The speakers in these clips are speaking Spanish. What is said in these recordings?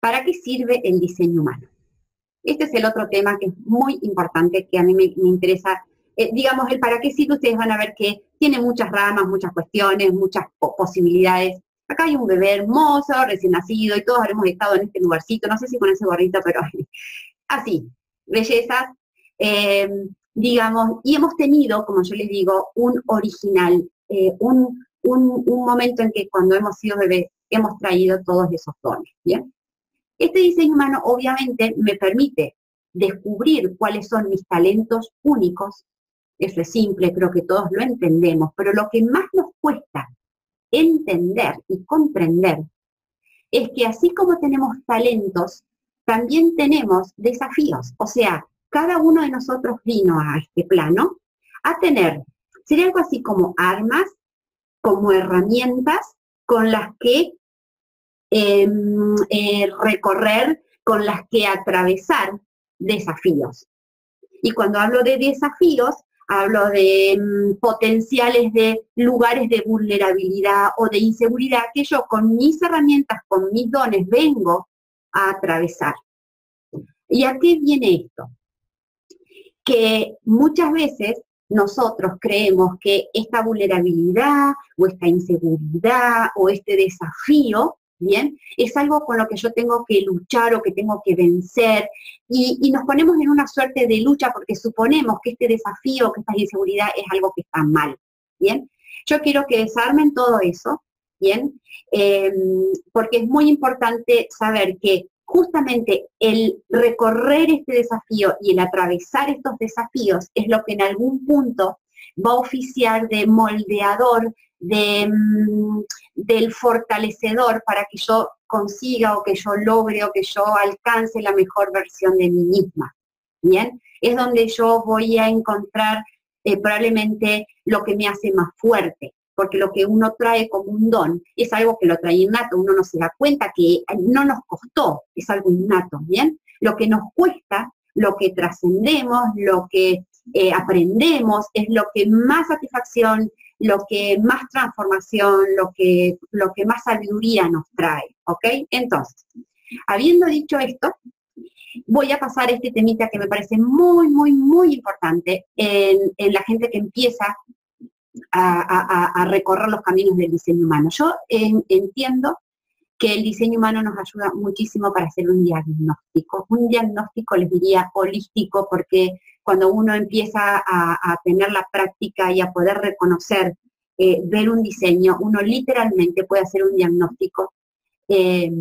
¿Para qué sirve el diseño humano? Este es el otro tema que es muy importante, que a mí me, interesa. Eh, digamos, el para qué sirve, ustedes van a ver que tiene muchas ramas, muchas cuestiones, muchas posibilidades. Acá hay un bebé hermoso, recién nacido, y todos habremos estado en este lugarcito, no sé si con ese gorrito, pero así, bellezas, eh, digamos, y hemos tenido, como yo les digo, un original, eh, un, un, momento en que cuando hemos sido bebés hemos traído todos esos dones, ¿bien? Este diseño humano obviamente me permite descubrir cuáles son mis talentos únicos. Eso es simple, creo que todos lo entendemos, pero lo que más nos cuesta entender y comprender es que así como tenemos talentos, también tenemos desafíos. O sea, cada uno de nosotros vino a este plano a tener, sería algo así como armas, como herramientas con las que Em, eh, recorrer, con las que atravesar desafíos. Y cuando hablo de desafíos, hablo de em, potenciales de lugares de vulnerabilidad o de inseguridad que yo con mis herramientas, con mis dones, vengo a atravesar. ¿Y a qué viene esto? Que muchas veces nosotros creemos que esta vulnerabilidad o esta inseguridad o este desafío ¿bien? Es algo con lo que yo tengo que luchar o que tengo que vencer y, nos ponemos en una suerte de lucha porque suponemos que este desafío, que esta inseguridad es algo que está mal, ¿bien? Yo quiero que desarmen todo eso, ¿bien? Em, porque es muy importante saber que justamente el recorrer este desafío y el atravesar estos desafíos es lo que en algún punto va a oficiar de moldeador mm, del fortalecedor para que yo consiga o que yo logre o que yo alcance la mejor versión de mí misma. Bien, es donde yo voy a encontrar eh, probablemente lo que me hace más fuerte, porque lo que uno trae como un don es algo que lo trae innato, uno no se da cuenta que no nos costó, es algo innato, ¿bien? Lo que nos cuesta, lo que trascendemos, lo que eh, aprendemos, es lo que más satisfacción, lo que más transformación, lo que, lo que más sabiduría nos trae, ¿ok? Entonces, habiendo dicho esto, voy a pasar este temita que me parece muy, muy, muy importante en, la gente que empieza a, recorrer los caminos del diseño humano. Yo entiendo que el diseño humano nos ayuda muchísimo para hacer un diagnóstico. Un diagnóstico, les diría, holístico, porque cuando uno empieza a, tener la práctica y a poder reconocer, eh, ver un diseño, uno literalmente puede hacer un diagnóstico eh,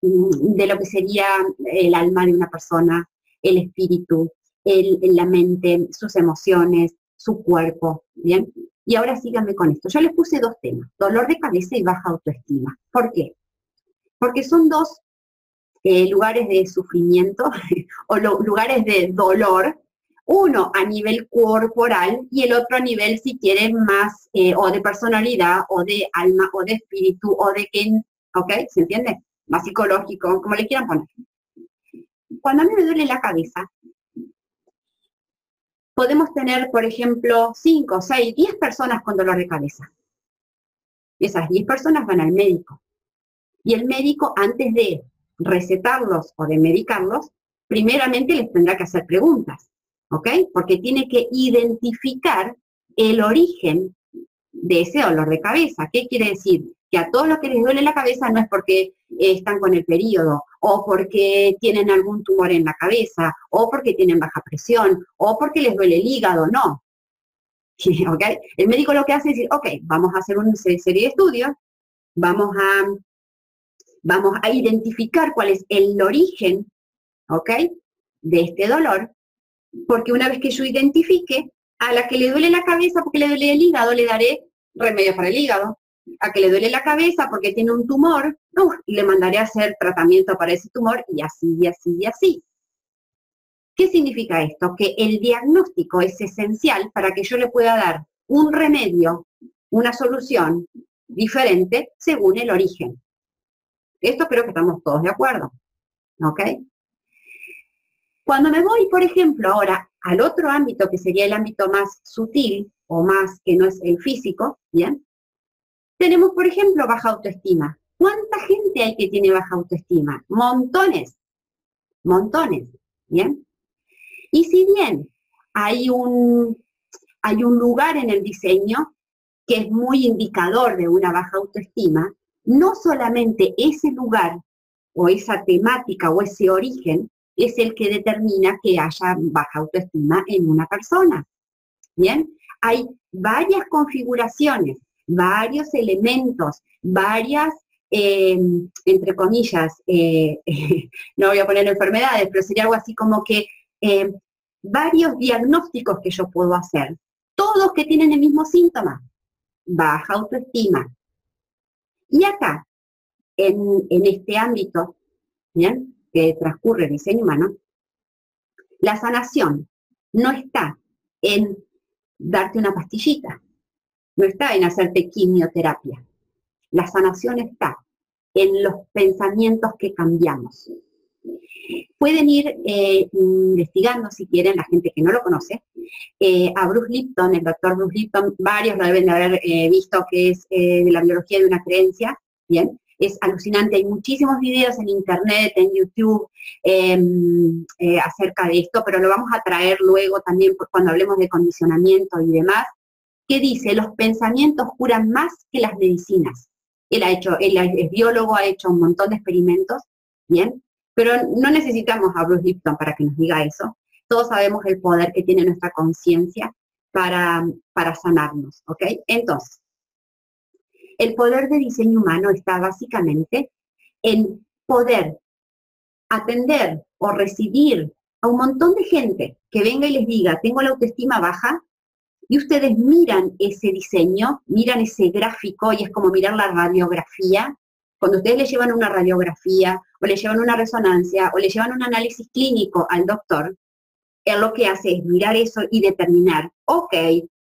de lo que sería el alma de una persona, el espíritu, la mente, sus emociones, su cuerpo, ¿bien? Y ahora síganme con esto. Yo les puse dos temas, dolor de cabeza y baja autoestima. ¿Por qué? Porque son dos eh, lugares de sufrimiento o lugares de dolor uno a nivel corporal y el otro a nivel, si quieren, más eh, o de personalidad o de alma o de espíritu o de quién, ¿ok? ¿Se entiende? Más psicológico, como le quieran poner. Cuando a mí me duele la cabeza, podemos tener, por ejemplo, 5, 6, 10 personas con dolor de cabeza. Esas 10 personas van al médico. Y el médico, antes de recetarlos o de medicarlos, primeramente les tendrá que hacer preguntas. ¿Ok? Porque tiene que identificar el origen de ese dolor de cabeza. ¿Qué quiere decir? Que a todos los que les duele la cabeza no es porque están con el periodo, o porque tienen algún tumor en la cabeza, o porque tienen baja presión, o porque les duele el hígado, no. ¿Ok? El médico lo que hace es decir, ok, vamos a hacer una serie de estudios, vamos a, vamos a identificar cuál es el origen, ¿ok? De este dolor porque una vez que yo identifique, a la que le duele la cabeza porque le duele el hígado, le daré remedio para el hígado. A que le duele la cabeza porque tiene un tumor, le mandaré a hacer tratamiento para ese tumor y así, y así, y así. ¿Qué significa esto? Que el diagnóstico es esencial para que yo le pueda dar un remedio, una solución diferente según el origen. Esto creo que estamos todos de acuerdo. ¿Ok? Cuando me voy, por ejemplo, ahora al otro ámbito, que sería el ámbito más sutil o más que no es el físico, ¿bien? Tenemos, por ejemplo, baja autoestima. ¿Cuánta gente hay que tiene baja autoestima? Montones, montones, ¿bien? Y si bien hay un, hay un lugar en el diseño que es muy indicador de una baja autoestima, no solamente ese lugar o esa temática o ese origen es el que determina que haya baja autoestima en una persona. Bien, hay varias configuraciones, varios elementos, varias, eh, entre comillas, eh, no voy a poner enfermedades, pero sería algo así como que eh, varios diagnósticos que yo puedo hacer, todos que tienen el mismo síntoma, baja autoestima. Y acá, en, en este ámbito, ¿bien? Que transcurre el diseño humano, la sanación no está en darte una pastillita, no está en hacerte quimioterapia. La sanación está en los pensamientos que cambiamos. Pueden ir eh, investigando, si quieren, la gente que no lo conoce, eh, a Bruce Lipton, el doctor Bruce Lipton, varios lo deben de haber eh, visto, que es de la biología de una creencia, ¿bien? Es alucinante. Hay muchísimos videos en internet, en YouTube, em, eh, acerca de esto, pero lo vamos a traer luego también cuando hablemos de condicionamiento y demás, que dice, los pensamientos curan más que las medicinas. Él ha hecho, él es biólogo, ha hecho un montón de experimentos, ¿bien? Pero no necesitamos a Bruce Lipton para que nos diga eso. Todos sabemos el poder que tiene nuestra conciencia para, para sanarnos, ¿ok? Entonces, el poder de diseño humano está básicamente en poder atender o recibir a un montón de gente que venga y les diga, tengo la autoestima baja, y ustedes miran ese diseño, miran ese gráfico, y es como mirar la radiografía. Cuando ustedes le llevan una radiografía, o le llevan una resonancia, o le llevan un análisis clínico al doctor, él lo que hace es mirar eso y determinar, ok,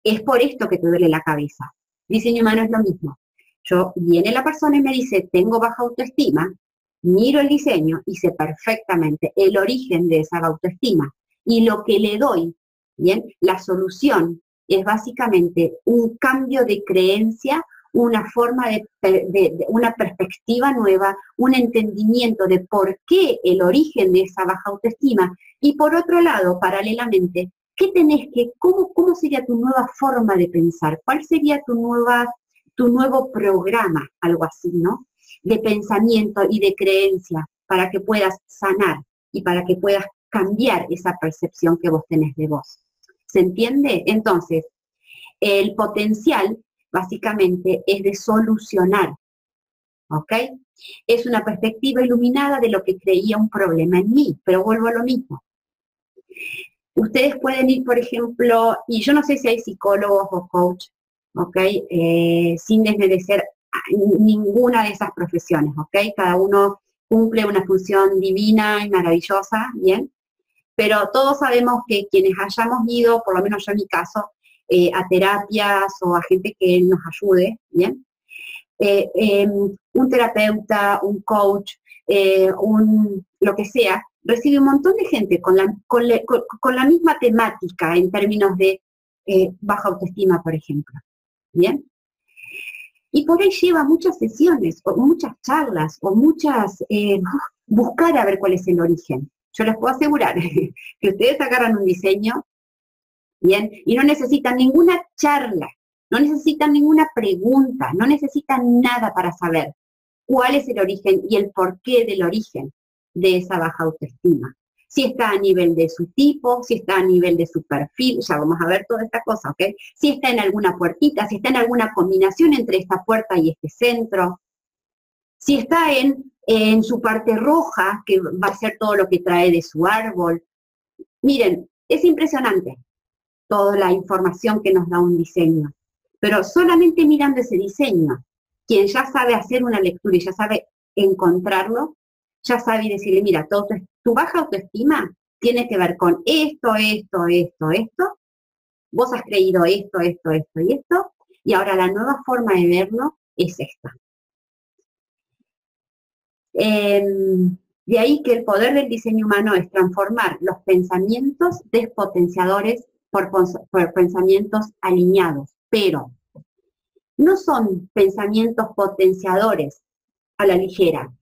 es por esto que te duele la cabeza. Diseño humano es lo mismo. Yo, viene la persona y me dice, tengo baja autoestima, miro el diseño y sé perfectamente el origen de esa autoestima. Y lo que le doy, bien, la solución es básicamente un cambio de creencia, una forma de, de, una perspectiva nueva, un entendimiento de por qué el origen de esa baja autoestima. Y por otro lado, paralelamente, ¿qué tenés que, cómo, cómo sería tu nueva forma de pensar? ¿Cuál sería tu nueva tu nuevo programa, algo así, ¿no? De pensamiento y de creencia para que puedas sanar y para que puedas cambiar esa percepción que vos tenés de vos. ¿Se entiende? Entonces, el potencial básicamente es de solucionar, ¿ok? Es una perspectiva iluminada de lo que creía un problema en mí, pero vuelvo a lo mismo. Ustedes pueden ir, por ejemplo, y yo no sé si hay psicólogos o coach ¿ok? Eh, sin desmerecer ninguna de esas profesiones, ¿ok? Cada uno cumple una función divina y maravillosa, ¿bien? Pero todos sabemos que quienes hayamos ido, por lo menos yo en mi caso, eh, a terapias o a gente que nos ayude, ¿bien? Eh, em, un terapeuta, un coach, un, lo que sea, recibe un montón de gente con la, con la misma temática en términos de baja autoestima, por ejemplo. ¿Bien? Y por ahí lleva muchas sesiones, o muchas charlas, o muchas, eh, buscar a ver cuál es el origen. Yo les puedo asegurar que ustedes agarran un diseño, ¿bien? Y no necesitan ninguna charla, no necesitan ninguna pregunta, no necesitan nada para saber cuál es el origen y el porqué del origen de esa baja autoestima si está a nivel de su tipo, si está a nivel de su perfil, ya vamos a ver toda esta cosa, ¿ok? Si está en alguna puertita, si está en alguna combinación entre esta puerta y este centro, si está en, en su parte roja, que va a ser todo lo que trae de su árbol. Miren, es impresionante toda la información que nos da un diseño, pero solamente mirando ese diseño, quien ya sabe hacer una lectura y ya sabe encontrarlo, ya sabe decirle, mira, todo, tu baja autoestima tiene que ver con esto, esto, esto, esto. Vos has creído esto, esto, esto y esto. Y ahora la nueva forma de verlo es esta. Em, de ahí que el poder del diseño humano es transformar los pensamientos despotenciadores por, por pensamientos alineados, pero no son pensamientos potenciadores a la ligera,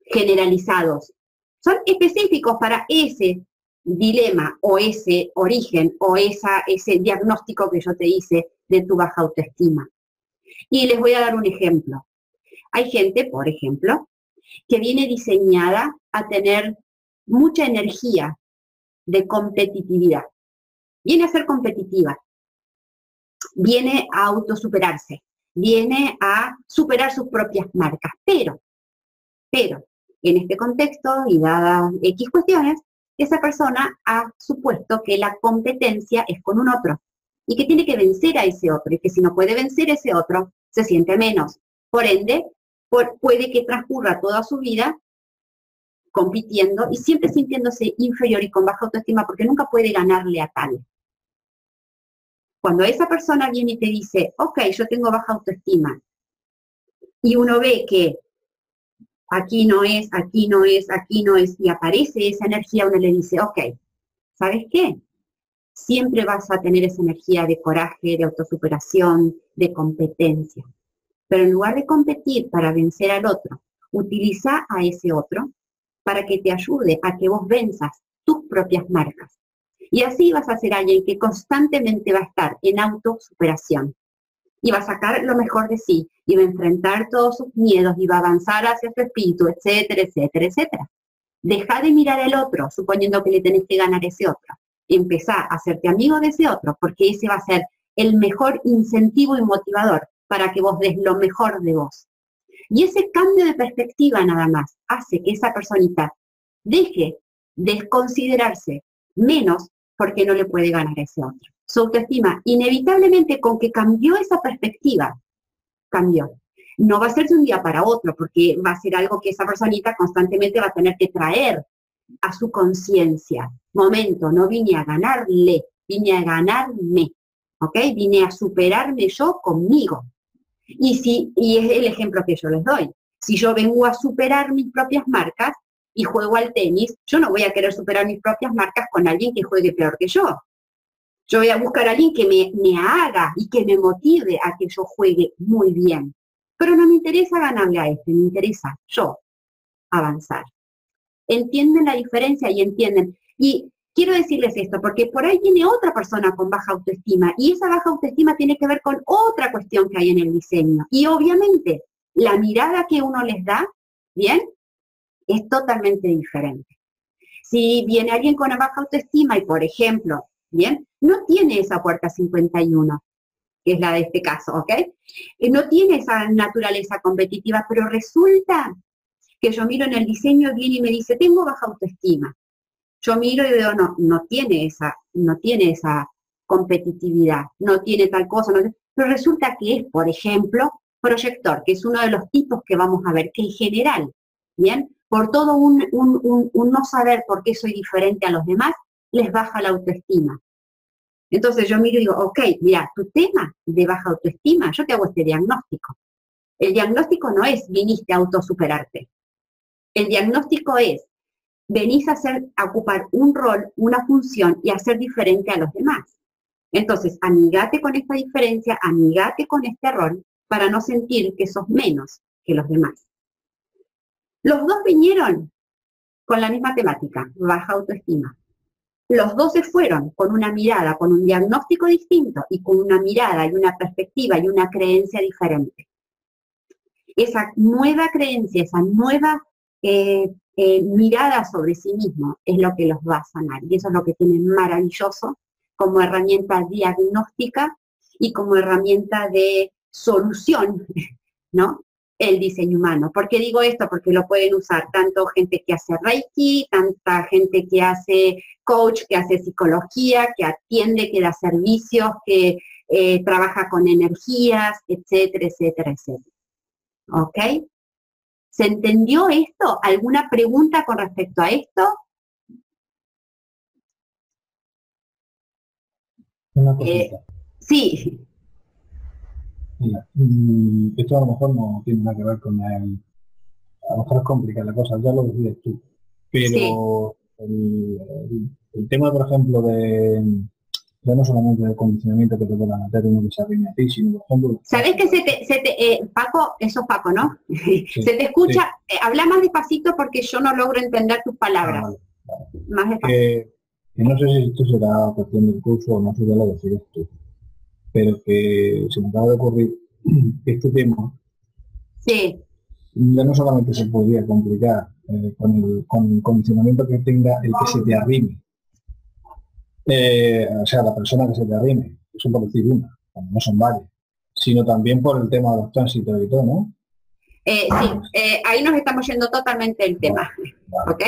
generalizados. Son específicos para ese dilema o ese origen o ese diagnóstico que yo te hice de tu baja autoestima. Y les voy a dar un ejemplo. Hay gente, por ejemplo, que viene diseñada a tener mucha energía de competitividad. Viene a ser competitiva. Viene a autosuperarse. Viene a superar sus propias marcas. Pero, pero, en este contexto y dadas X cuestiones, esa persona ha supuesto que la competencia es con un otro y que tiene que vencer a ese otro y que si no puede vencer ese otro, se siente menos. Por ende, puede que transcurra toda su vida compitiendo y siempre sintiéndose inferior y con baja autoestima porque nunca puede ganarle a tal. Cuando esa persona viene y te dice, ok, yo tengo baja autoestima, y uno ve que aquí no es, aquí no es, aquí no es, y aparece esa energía, uno le dice, ok, ¿sabes qué? Siempre vas a tener esa energía de coraje, de autosuperación, de competencia. Pero en lugar de competir para vencer al otro, utiliza a ese otro para que te ayude a que vos venzas tus propias marcas. Y así vas a ser alguien que constantemente va a estar en autosuperación, y va a sacar lo mejor de sí y va a enfrentar todos sus miedos y va a avanzar hacia su espíritu, etcétera, etcétera, etcétera. Deja de mirar al otro, suponiendo que le tenés que ganar ese otro. Empezá a hacerte amigo de ese otro, porque ese va a ser el mejor incentivo y motivador para que vos des lo mejor de vos. Y ese cambio de perspectiva nada más hace que esa personita deje de considerarse menos porque no le puede ganar a ese otro su autoestima, inevitablemente con que cambió esa perspectiva, cambió. No va a ser de un día para otro, porque va a ser algo que esa personita constantemente va a tener que traer a su conciencia. Momento, no vine a ganarle, vine a ganarme, ¿ok? Vine a superarme yo conmigo. Y, si, y es el ejemplo que yo les doy. Si yo vengo a superar mis propias marcas y juego al tenis, yo no voy a querer superar mis propias marcas con alguien que juegue peor que yo. Yo voy a buscar a alguien que me, me haga y que me motive a que yo juegue muy bien. Pero no me interesa ganarle a este, me interesa yo avanzar. Entienden la diferencia y entienden. Y quiero decirles esto, porque por ahí viene otra persona con baja autoestima y esa baja autoestima tiene que ver con otra cuestión que hay en el diseño. Y obviamente la mirada que uno les da, ¿bien? Es totalmente diferente. Si viene alguien con baja autoestima y, por ejemplo, ¿bien? No tiene esa puerta 51, que es la de este caso, ¿ok? Eh, no tiene esa naturaleza competitiva, pero resulta que yo miro en el diseño bien y me dice, tengo baja autoestima. Yo miro y veo, no, no tiene esa, no tiene esa competitividad, no tiene tal cosa, pero resulta que es, por ejemplo, proyector, que es uno de los tipos que vamos a ver, que en general, ¿bien? Por todo un, un no saber por qué soy diferente a los demás, les baja la autoestima. Entonces yo miro y digo, ok, mira, tu tema de baja autoestima, yo te hago este diagnóstico. El diagnóstico no es viniste a autosuperarte. El diagnóstico es venís a, hacer, a ocupar un rol, una función y a ser diferente a los demás. Entonces, amigate con esta diferencia, amigate con este rol para no sentir que sos menos que los demás. Los dos vinieron con la misma temática, baja autoestima. Los dos se fueron con una mirada, con un diagnóstico distinto y con una mirada y una perspectiva y una creencia diferente. Esa nueva creencia, esa nueva eh, eh, mirada sobre sí mismo es lo que los va a sanar. Y eso es lo que tienen maravilloso como herramienta diagnóstica y como herramienta de solución, ¿no? El diseño humano. ¿Por qué digo esto? Porque lo pueden usar tanto gente que hace Reiki, tanta gente que hace coach, que hace psicología, que atiende, que da servicios, que eh, trabaja con energías, etcétera, etcétera, etcétera. ¿Ok? ¿Se entendió esto? ¿Alguna pregunta con respecto a esto? Una eh, sí. Mira, mm, esto a lo mejor no tiene nada que ver con el... A lo mejor es complicada la cosa, ya lo decides tú. Pero el, tema, por ejemplo, de, ya no solamente el condicionamiento que te pueda meter uno que se a ti, sino por ejemplo... ¿Sabes que se te, se te eh, Paco, eso es Paco, ¿no? se te escucha, eh, habla más despacito porque yo no logro entender tus palabras. Ah, más despacito. Eh, no sé si esto será cuestión del curso o no sé ya lo decides tú, pero que se me acaba de ocurrir este tema. Sí. Ya no solamente se podría complicar con, el, con el condicionamiento que tenga el que se te arrime, eh, o sea, la persona que se te arrime, eso por decir una, no son varias, sino también por el tema de los tránsitos y todo, ¿no? Eh, sí, eh, ahí nos estamos yendo totalmente el tema, ¿ok?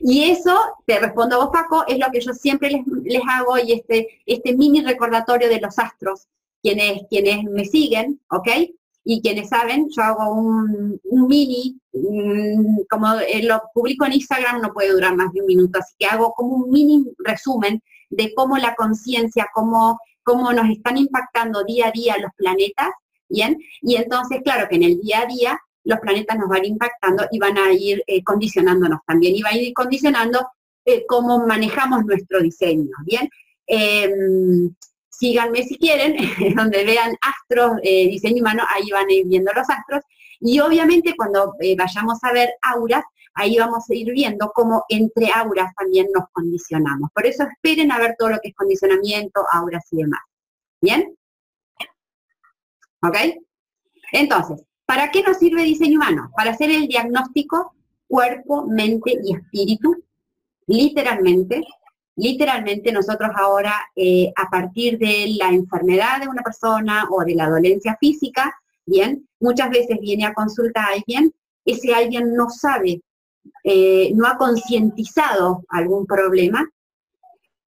Y eso, te respondo a vos, Paco, es lo que yo siempre les, hago y este, este mini recordatorio de los astros, quienes, quienes me siguen, ¿ok? Y quienes saben, yo hago un, mini, como lo publico en Instagram, no puede durar más de un minuto, así que hago como un mini resumen de cómo la conciencia, cómo, cómo nos están impactando día a día los planetas, ¿bien? Y entonces, claro que en el día a día los planetas nos van impactando y van a ir eh, condicionándonos también, y va a ir condicionando eh, cómo manejamos nuestro diseño, ¿bien? Em, síganme si quieren, donde vean astros, eh, diseño humano, ahí van a ir viendo los astros, y obviamente cuando vayamos a ver auras, ahí vamos a ir viendo cómo entre auras también nos condicionamos. Por eso esperen a ver todo lo que es condicionamiento, auras y demás. ¿Bien? ¿Ok? Entonces, ¿para qué nos sirve diseño humano? Para hacer el diagnóstico cuerpo, mente y espíritu. Literalmente, literalmente nosotros ahora, eh, a partir de la enfermedad de una persona o de la dolencia física, bien, muchas veces viene a consulta a alguien, ese alguien no sabe eh, no ha concientizado algún problema,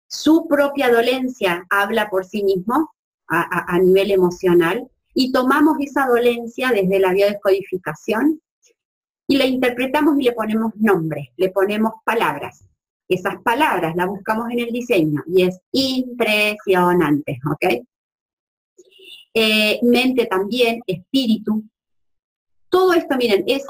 su propia dolencia habla por sí mismo a, nivel emocional y tomamos esa dolencia desde la biodescodificación y la interpretamos y le ponemos nombre, le ponemos palabras. Esas palabras las buscamos en el diseño y es impresionante, ¿ok? Eh, mente también, espíritu. Todo esto, miren, es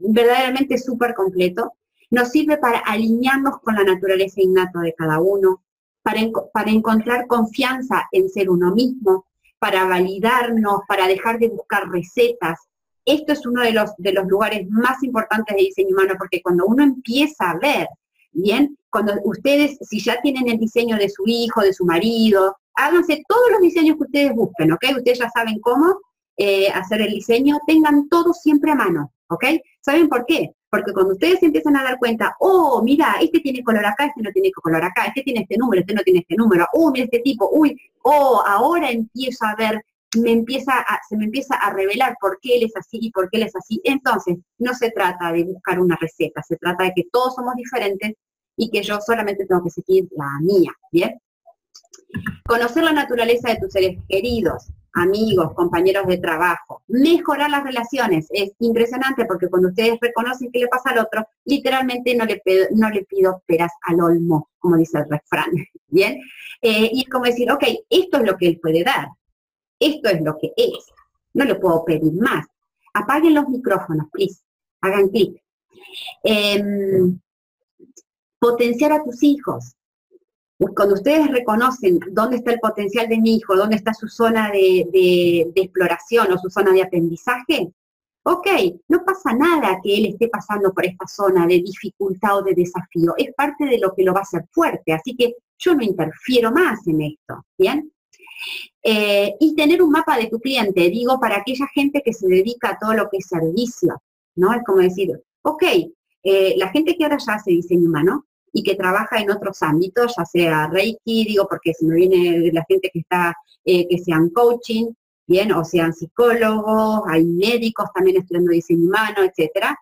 verdaderamente súper completo. Nos sirve para alinearnos con la naturaleza innata de cada uno, para encontrar confianza en ser uno mismo, para validarnos, para dejar de buscar recetas. Esto es uno de los, de los lugares más importantes de diseño humano, porque cuando uno empieza a ver, bien, cuando ustedes, si ya tienen el diseño de su hijo, de su marido, háganse todos los diseños que ustedes busquen, ¿ok? Ustedes ya saben cómo eh, hacer el diseño, tengan todo siempre a mano. ¿ok? ¿Saben por qué? Porque cuando ustedes empiezan a dar cuenta, oh, mira, este tiene color acá, este no tiene color acá, este tiene este número, este no tiene este número, oh, mira este tipo, uy, oh, ahora empiezo a ver, me empieza se me empieza a revelar por qué él es así y por qué él es así. Entonces, no se trata de buscar una receta, se trata de que todos somos diferentes y que yo solamente tengo que seguir la mía, ¿bien? Conocer la naturaleza de tus seres queridos, amigos, compañeros de trabajo, mejorar las relaciones. Es impresionante porque cuando ustedes reconocen qué le pasa al otro, literalmente no le, pido, no le pido peras al olmo, como dice el refrán. Bien, eh, y es como decir, ok, esto es lo que él puede dar, esto es lo que es, no le puedo pedir más. Apaguen los micrófonos, please, hagan clic. Em, potenciar a tus hijos, cuando ustedes reconocen dónde está el potencial de mi hijo, dónde está su zona de, exploración o su zona de aprendizaje, ok, no pasa nada que él esté pasando por esta zona de dificultad o de desafío, es parte de lo que lo va a hacer fuerte, así que yo no interfiero más en esto, ¿bien? Eh, y tener un mapa de tu cliente, digo, para aquella gente que se dedica a todo lo que es servicio, ¿no? Es como decir, ok, eh, la gente que ahora ya hace diseño humano, y que trabaja en otros ámbitos, ya sea Reiki, digo, porque si me viene la gente que está, eh, que sean coaching, bien, o sean psicólogos, hay médicos también estudiando diseño humano, etcétera,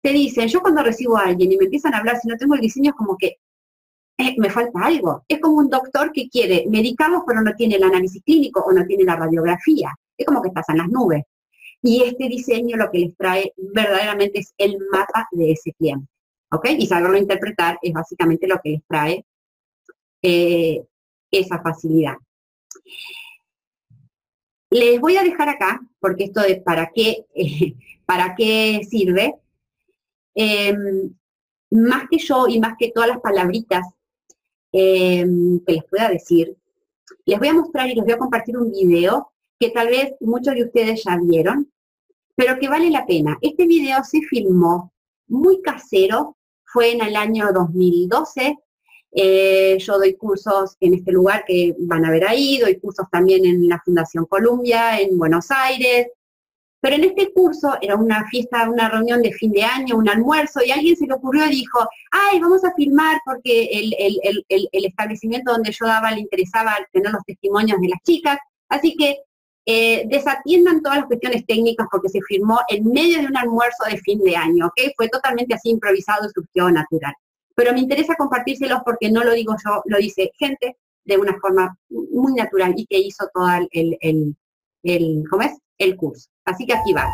te dicen, yo cuando recibo a alguien y me empiezan a hablar, si no tengo el diseño, es como que eh, me falta algo. Es como un doctor que quiere medicarlos, pero no tiene el análisis clínico o no tiene la radiografía. Es como que estás en las nubes. Y este diseño lo que les trae verdaderamente es el mapa de ese cliente. ¿Ok? Y saberlo interpretar es básicamente lo que les trae eh, esa facilidad. Les voy a dejar acá, porque esto de para qué, para qué sirve, em, más que yo y más que todas las palabritas em, que les pueda decir, les voy a mostrar y les voy a compartir un video que tal vez muchos de ustedes ya vieron, pero que vale la pena. Este video se filmó muy casero, fue en el año 2012. Eh, yo doy cursos en este lugar que van a ver ahí, doy cursos también en la Fundación Columbia, en Buenos Aires, pero en este curso era una fiesta, una reunión de fin de año, un almuerzo, y alguien se le ocurrió y dijo, ay, vamos a filmar porque el, establecimiento donde yo daba le interesaba tener los testimonios de las chicas. Así que eh, desatiendan todas las cuestiones técnicas porque se firmó en medio de un almuerzo de fin de año, ¿ok? Fue totalmente así improvisado y surgió natural. Pero me interesa compartírselos porque no lo digo yo, lo dice gente de una forma muy natural y que hizo todo el, el, el ¿cómo es? El curso. Así que aquí va.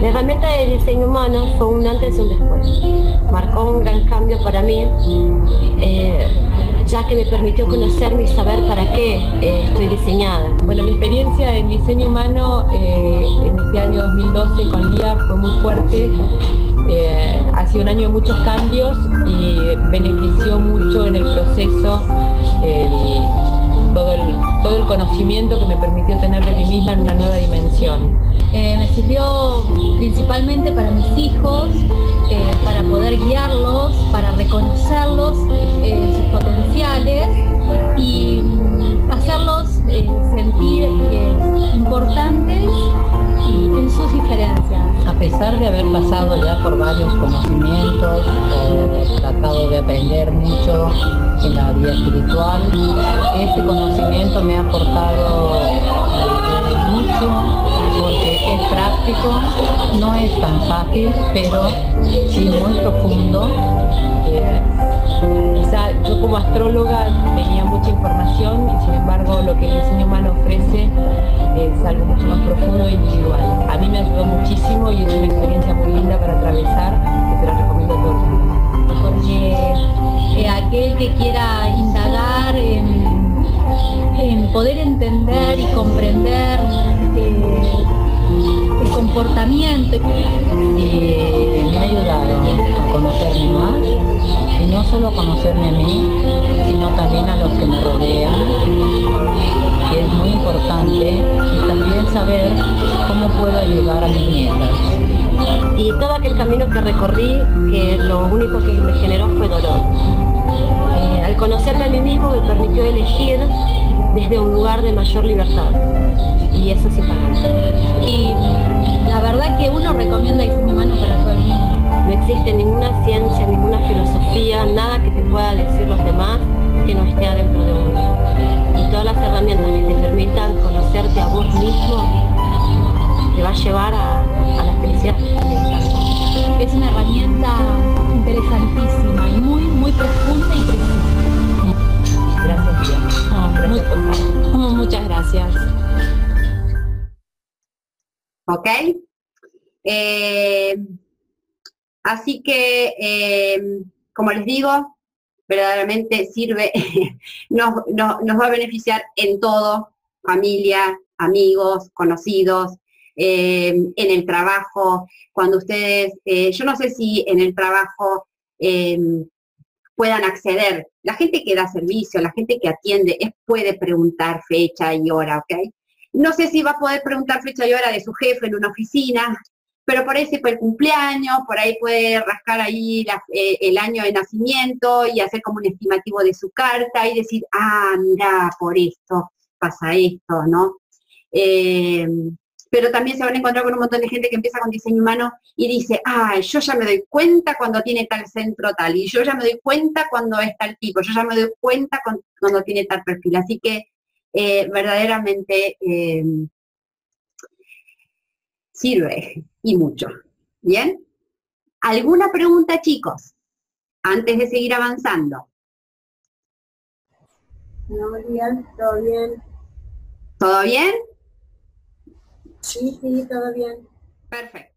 La herramienta de diseño humano fue un antes y un después. Marcó un gran cambio para mí, eh, ya que me permitió conocerme y saber para qué eh, estoy diseñada. Bueno, mi experiencia en diseño humano eh, en este año 2012 con LIA fue muy fuerte. ha sido un año de muchos cambios y benefició mucho en el proceso todo el conocimiento que me permitió tener de mí misma en una nueva dimensión. Eh, me sirvió principalmente para mis hijos, eh, para poder guiarlos, para reconocerlos, eh, sus potenciales y hacerlos sentir importantes en sus diferencias. A pesar de haber pasado ya por varios conocimientos, o tratado de aprender mucho en la vida espiritual, este conocimiento me ha aportado mucho es práctico, no es tan fácil, pero sí muy profundo. Eh, yo como astróloga tenía mucha información y sin embargo lo que el diseño humano ofrece es algo mucho más profundo e individual. A mí me ayudó muchísimo y es una experiencia muy linda para atravesar que te la recomiendo a todo el mundo. Porque eh, aquel que quiera indagar en, poder entender y comprender comportamiento. Y me ha ayudado a conocerme más y no solo conocerme a mí, sino también a los que me rodean, que es muy importante, y también saber cómo puedo ayudar a mis nietas. Y todo aquel camino que recorrí, que lo único que me generó fue dolor. Eh, al conocerme a mí mismo me permitió elegir desde un lugar de mayor libertad. Y eso sí para Y la verdad que uno recomienda diseño humano para todo el mundo. No existe ninguna ciencia, ninguna filosofía, nada que te pueda decir los demás que no esté adentro de uno. Y todas las herramientas que te permitan conocerte a vos mismo te va a llevar a, a la felicidad. Es una herramienta interesantísima y muy, muy profunda y precisa. Gracias, Ah, muchas gracias. ¿Ok? Eh, así que, eh, como les digo, verdaderamente sirve, nos, va a beneficiar en todo, familia, amigos, conocidos, eh, en el trabajo, cuando ustedes, yo no sé si en el trabajo puedan acceder. La gente que da servicio, la gente que atiende, es, puede preguntar fecha y hora, ¿ok? No sé si va a poder preguntar fecha y hora de su jefe en una oficina, pero por ahí se puede el cumpleaños, por ahí puede rascar ahí eh, el año de nacimiento y hacer como un estimativo de su carta y decir, ah, mira, por esto pasa esto, ¿no? Eh, pero también se van a encontrar con un montón de gente que empieza con diseño humano y dice, ah, yo ya me doy cuenta cuando tiene tal centro tal, y yo ya me doy cuenta cuando es tal tipo, yo ya me doy cuenta cuando tiene tal perfil. Así que eh, verdaderamente eh, sirve y mucho. ¿Bien? ¿Alguna pregunta, chicos? Antes de seguir avanzando. No, bien, todo bien. ¿Todo bien? Sí, sí, todo bien. Perfecto.